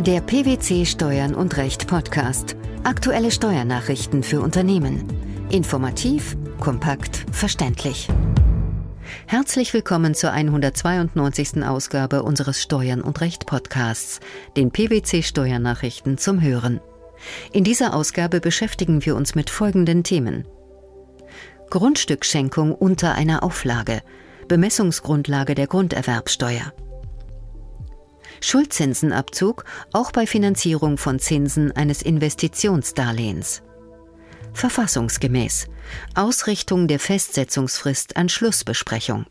Der PwC Steuern und Recht Podcast. Aktuelle Steuernachrichten für Unternehmen. Informativ, kompakt, verständlich. Herzlich willkommen zur 192. Ausgabe unseres Steuern und Recht Podcasts, den PwC Steuernachrichten zum Hören. In dieser Ausgabe beschäftigen wir uns mit folgenden Themen. Grundstückschenkung unter einer Auflage, Bemessungsgrundlage der Grunderwerbsteuer. Schuldzinsenabzug auch bei Finanzierung von Zinsen eines Investitionsdarlehens. Verfassungsgemäß Ausrichtung der Festsetzungsfrist an Schlussbesprechung.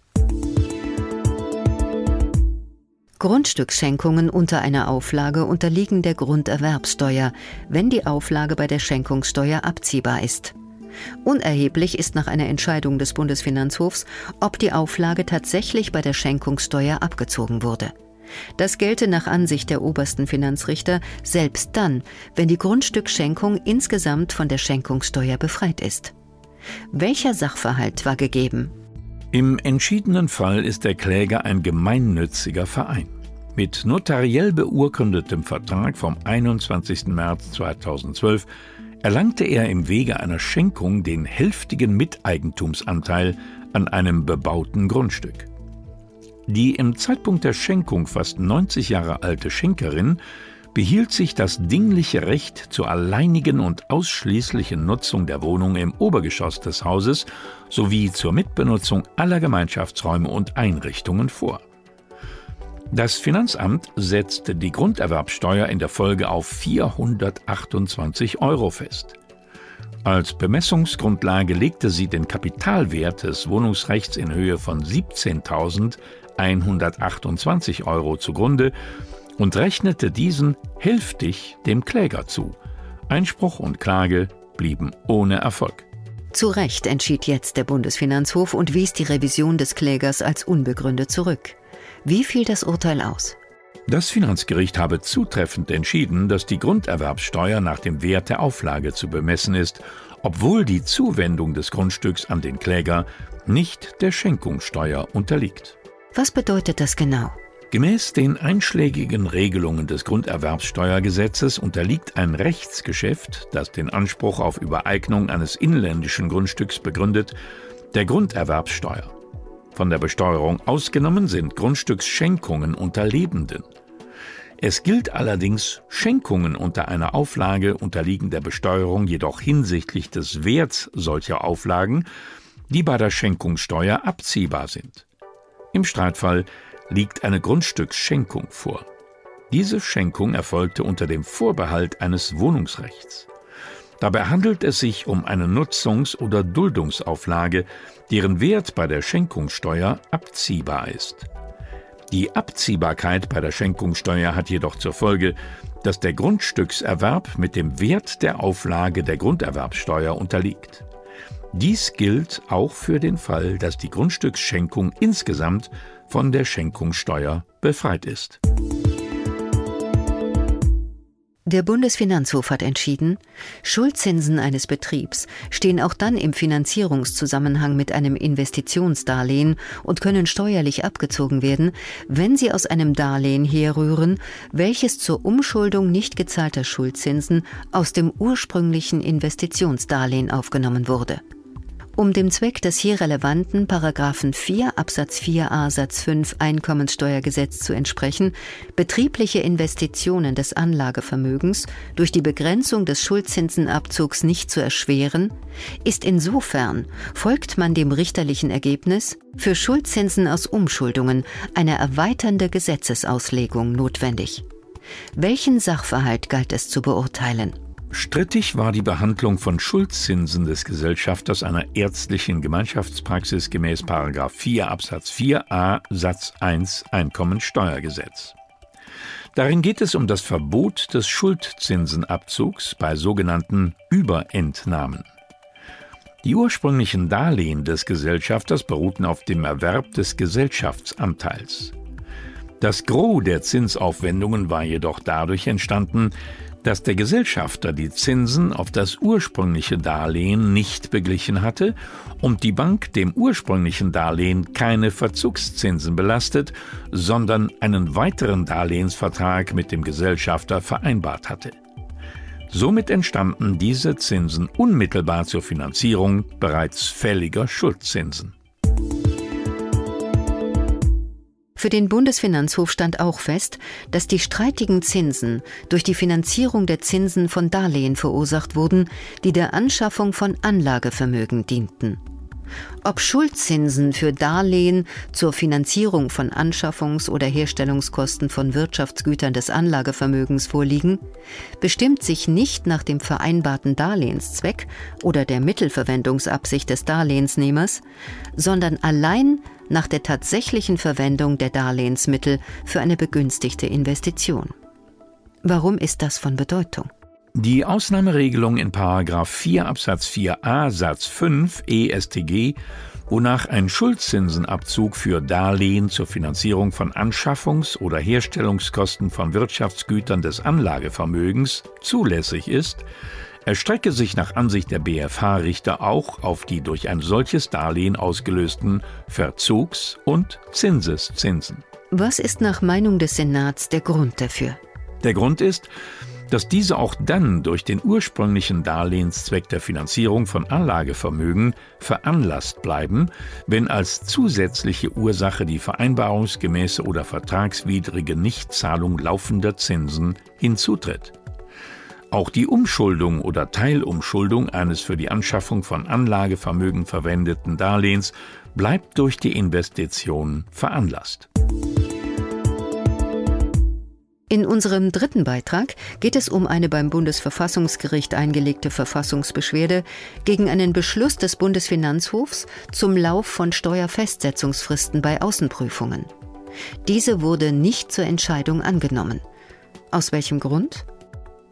Grundstücksschenkungen unter einer Auflage unterliegen der Grunderwerbsteuer, wenn die Auflage bei der Schenkungssteuer abziehbar ist. Unerheblich ist nach einer Entscheidung des Bundesfinanzhofs, ob die Auflage tatsächlich bei der Schenkungssteuer abgezogen wurde. Das gelte nach Ansicht der obersten Finanzrichter selbst dann, wenn die Grundstückschenkung insgesamt von der Schenkungssteuer befreit ist. Welcher Sachverhalt war gegeben? Im entschiedenen Fall ist der Kläger ein gemeinnütziger Verein. Mit notariell beurkundetem Vertrag vom 21. März 2012 erlangte er im Wege einer Schenkung den hälftigen Miteigentumsanteil an einem bebauten Grundstück. Die im Zeitpunkt der Schenkung fast 90 Jahre alte Schenkerin behielt sich das dingliche Recht zur alleinigen und ausschließlichen Nutzung der Wohnung im Obergeschoss des Hauses sowie zur Mitbenutzung aller Gemeinschaftsräume und Einrichtungen vor. Das Finanzamt setzte die Grunderwerbsteuer in der Folge auf 428 Euro fest. Als Bemessungsgrundlage legte sie den Kapitalwert des Wohnungsrechts in Höhe von 17.000 128 Euro zugrunde und rechnete diesen hälftig dem Kläger zu. Einspruch und Klage blieben ohne Erfolg. Zu Recht entschied jetzt der Bundesfinanzhof und wies die Revision des Klägers als unbegründet zurück. Wie fiel das Urteil aus? Das Finanzgericht habe zutreffend entschieden, dass die Grunderwerbsteuer nach dem Wert der Auflage zu bemessen ist, obwohl die Zuwendung des Grundstücks an den Kläger nicht der Schenkungssteuer unterliegt. Was bedeutet das genau? Gemäß den einschlägigen Regelungen des Grunderwerbsteuergesetzes unterliegt ein Rechtsgeschäft, das den Anspruch auf Übereignung eines inländischen Grundstücks begründet, der Grunderwerbsteuer. Von der Besteuerung ausgenommen sind Grundstücksschenkungen unter Lebenden. Es gilt allerdings, Schenkungen unter einer Auflage unterliegen der Besteuerung jedoch hinsichtlich des Werts solcher Auflagen, die bei der Schenkungssteuer abziehbar sind. Im Streitfall liegt eine Grundstücksschenkung vor. Diese Schenkung erfolgte unter dem Vorbehalt eines Wohnungsrechts. Dabei handelt es sich um eine Nutzungs- oder Duldungsauflage, deren Wert bei der Schenkungssteuer abziehbar ist. Die Abziehbarkeit bei der Schenkungssteuer hat jedoch zur Folge, dass der Grundstückserwerb mit dem Wert der Auflage der Grunderwerbsteuer unterliegt. Dies gilt auch für den Fall, dass die Grundstücksschenkung insgesamt von der Schenkungssteuer befreit ist. Der Bundesfinanzhof hat entschieden, Schuldzinsen eines Betriebs stehen auch dann im Finanzierungszusammenhang mit einem Investitionsdarlehen und können steuerlich abgezogen werden, wenn sie aus einem Darlehen herrühren, welches zur Umschuldung nicht gezahlter Schuldzinsen aus dem ursprünglichen Investitionsdarlehen aufgenommen wurde um dem Zweck des hier relevanten Paragraphen 4 Absatz 4a Satz 5 Einkommenssteuergesetz zu entsprechen, betriebliche Investitionen des Anlagevermögens durch die Begrenzung des Schuldzinsenabzugs nicht zu erschweren, ist insofern, folgt man dem richterlichen Ergebnis, für Schuldzinsen aus Umschuldungen eine erweiternde Gesetzesauslegung notwendig. Welchen Sachverhalt galt es zu beurteilen? Strittig war die Behandlung von Schuldzinsen des Gesellschafters einer ärztlichen Gemeinschaftspraxis gemäß 4 Absatz 4a Satz 1 Einkommensteuergesetz. Darin geht es um das Verbot des Schuldzinsenabzugs bei sogenannten Überentnahmen. Die ursprünglichen Darlehen des Gesellschafters beruhten auf dem Erwerb des Gesellschaftsanteils. Das Gros der Zinsaufwendungen war jedoch dadurch entstanden, dass der Gesellschafter die Zinsen auf das ursprüngliche Darlehen nicht beglichen hatte und die Bank dem ursprünglichen Darlehen keine Verzugszinsen belastet, sondern einen weiteren Darlehensvertrag mit dem Gesellschafter vereinbart hatte. Somit entstanden diese Zinsen unmittelbar zur Finanzierung bereits fälliger Schuldzinsen. Für den Bundesfinanzhof stand auch fest, dass die streitigen Zinsen durch die Finanzierung der Zinsen von Darlehen verursacht wurden, die der Anschaffung von Anlagevermögen dienten. Ob Schuldzinsen für Darlehen zur Finanzierung von Anschaffungs- oder Herstellungskosten von Wirtschaftsgütern des Anlagevermögens vorliegen, bestimmt sich nicht nach dem vereinbarten Darlehenszweck oder der Mittelverwendungsabsicht des Darlehensnehmers, sondern allein nach der tatsächlichen Verwendung der Darlehensmittel für eine begünstigte Investition. Warum ist das von Bedeutung? Die Ausnahmeregelung in 4 Absatz 4a Satz 5 ESTG, wonach ein Schuldzinsenabzug für Darlehen zur Finanzierung von Anschaffungs- oder Herstellungskosten von Wirtschaftsgütern des Anlagevermögens zulässig ist, erstrecke sich nach Ansicht der BFH-Richter auch auf die durch ein solches Darlehen ausgelösten Verzugs- und Zinseszinsen. Was ist nach Meinung des Senats der Grund dafür? Der Grund ist, dass diese auch dann durch den ursprünglichen Darlehenszweck der Finanzierung von Anlagevermögen veranlasst bleiben, wenn als zusätzliche Ursache die vereinbarungsgemäße oder vertragswidrige Nichtzahlung laufender Zinsen hinzutritt. Auch die Umschuldung oder Teilumschuldung eines für die Anschaffung von Anlagevermögen verwendeten Darlehens bleibt durch die Investition veranlasst. In unserem dritten Beitrag geht es um eine beim Bundesverfassungsgericht eingelegte Verfassungsbeschwerde gegen einen Beschluss des Bundesfinanzhofs zum Lauf von Steuerfestsetzungsfristen bei Außenprüfungen. Diese wurde nicht zur Entscheidung angenommen. Aus welchem Grund?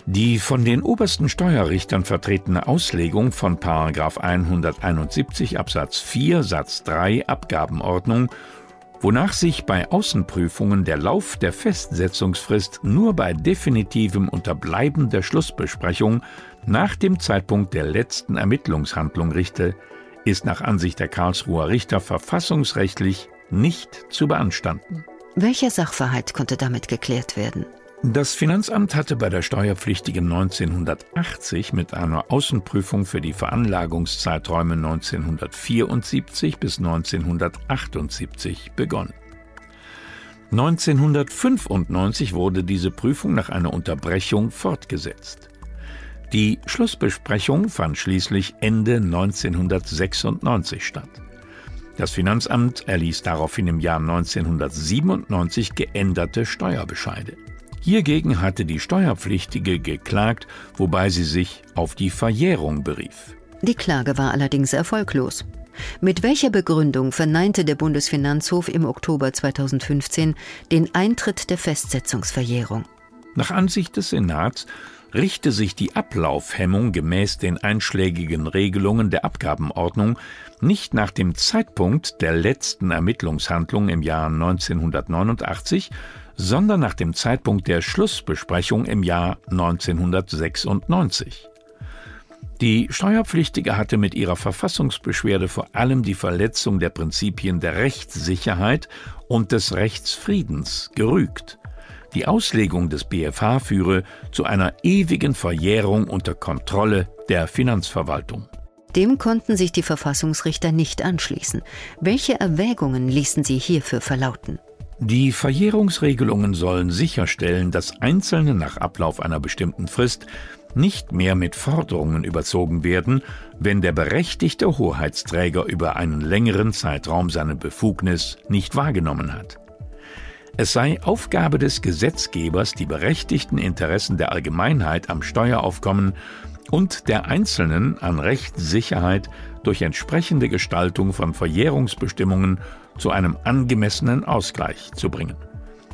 Die von den obersten Steuerrichtern vertretene Auslegung von 171 Absatz 4 Satz 3 Abgabenordnung, wonach sich bei Außenprüfungen der Lauf der Festsetzungsfrist nur bei definitivem Unterbleiben der Schlussbesprechung nach dem Zeitpunkt der letzten Ermittlungshandlung richte, ist nach Ansicht der Karlsruher Richter verfassungsrechtlich nicht zu beanstanden. Welcher Sachverhalt konnte damit geklärt werden? Das Finanzamt hatte bei der Steuerpflichtigen 1980 mit einer Außenprüfung für die Veranlagungszeiträume 1974 bis 1978 begonnen. 1995 wurde diese Prüfung nach einer Unterbrechung fortgesetzt. Die Schlussbesprechung fand schließlich Ende 1996 statt. Das Finanzamt erließ daraufhin im Jahr 1997 geänderte Steuerbescheide. Hiergegen hatte die Steuerpflichtige geklagt, wobei sie sich auf die Verjährung berief. Die Klage war allerdings erfolglos. Mit welcher Begründung verneinte der Bundesfinanzhof im Oktober 2015 den Eintritt der Festsetzungsverjährung? Nach Ansicht des Senats richte sich die Ablaufhemmung gemäß den einschlägigen Regelungen der Abgabenordnung nicht nach dem Zeitpunkt der letzten Ermittlungshandlung im Jahr 1989, sondern nach dem Zeitpunkt der Schlussbesprechung im Jahr 1996. Die Steuerpflichtige hatte mit ihrer Verfassungsbeschwerde vor allem die Verletzung der Prinzipien der Rechtssicherheit und des Rechtsfriedens gerügt. Die Auslegung des BFH führe zu einer ewigen Verjährung unter Kontrolle der Finanzverwaltung. Dem konnten sich die Verfassungsrichter nicht anschließen. Welche Erwägungen ließen sie hierfür verlauten? Die Verjährungsregelungen sollen sicherstellen, dass Einzelne nach Ablauf einer bestimmten Frist nicht mehr mit Forderungen überzogen werden, wenn der berechtigte Hoheitsträger über einen längeren Zeitraum seine Befugnis nicht wahrgenommen hat. Es sei Aufgabe des Gesetzgebers, die berechtigten Interessen der Allgemeinheit am Steueraufkommen und der Einzelnen an Rechtssicherheit durch entsprechende Gestaltung von Verjährungsbestimmungen zu einem angemessenen Ausgleich zu bringen.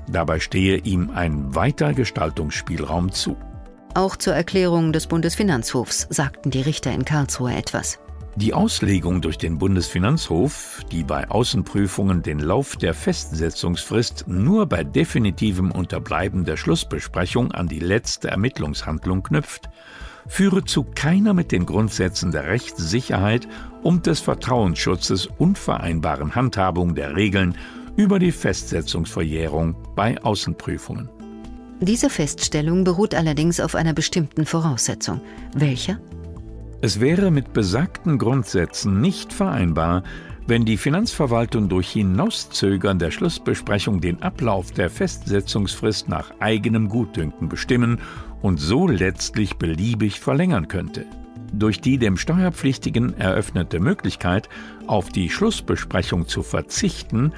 Dabei stehe ihm ein weiter Gestaltungsspielraum zu. Auch zur Erklärung des Bundesfinanzhofs sagten die Richter in Karlsruhe etwas. Die Auslegung durch den Bundesfinanzhof, die bei Außenprüfungen den Lauf der Festsetzungsfrist nur bei definitivem Unterbleiben der Schlussbesprechung an die letzte Ermittlungshandlung knüpft, führe zu keiner mit den Grundsätzen der Rechtssicherheit und des Vertrauensschutzes unvereinbaren Handhabung der Regeln über die Festsetzungsverjährung bei Außenprüfungen. Diese Feststellung beruht allerdings auf einer bestimmten Voraussetzung. Welcher? Es wäre mit besagten Grundsätzen nicht vereinbar, wenn die Finanzverwaltung durch Hinauszögern der Schlussbesprechung den Ablauf der Festsetzungsfrist nach eigenem Gutdünken bestimmen und so letztlich beliebig verlängern könnte. Durch die dem Steuerpflichtigen eröffnete Möglichkeit, auf die Schlussbesprechung zu verzichten,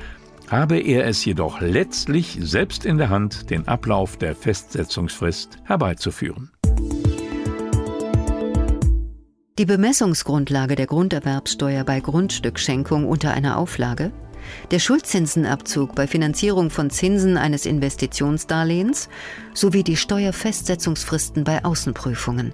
habe er es jedoch letztlich selbst in der Hand, den Ablauf der Festsetzungsfrist herbeizuführen. Die Bemessungsgrundlage der Grunderwerbsteuer bei Grundstückschenkung unter einer Auflage, der Schuldzinsenabzug bei Finanzierung von Zinsen eines Investitionsdarlehens sowie die Steuerfestsetzungsfristen bei Außenprüfungen.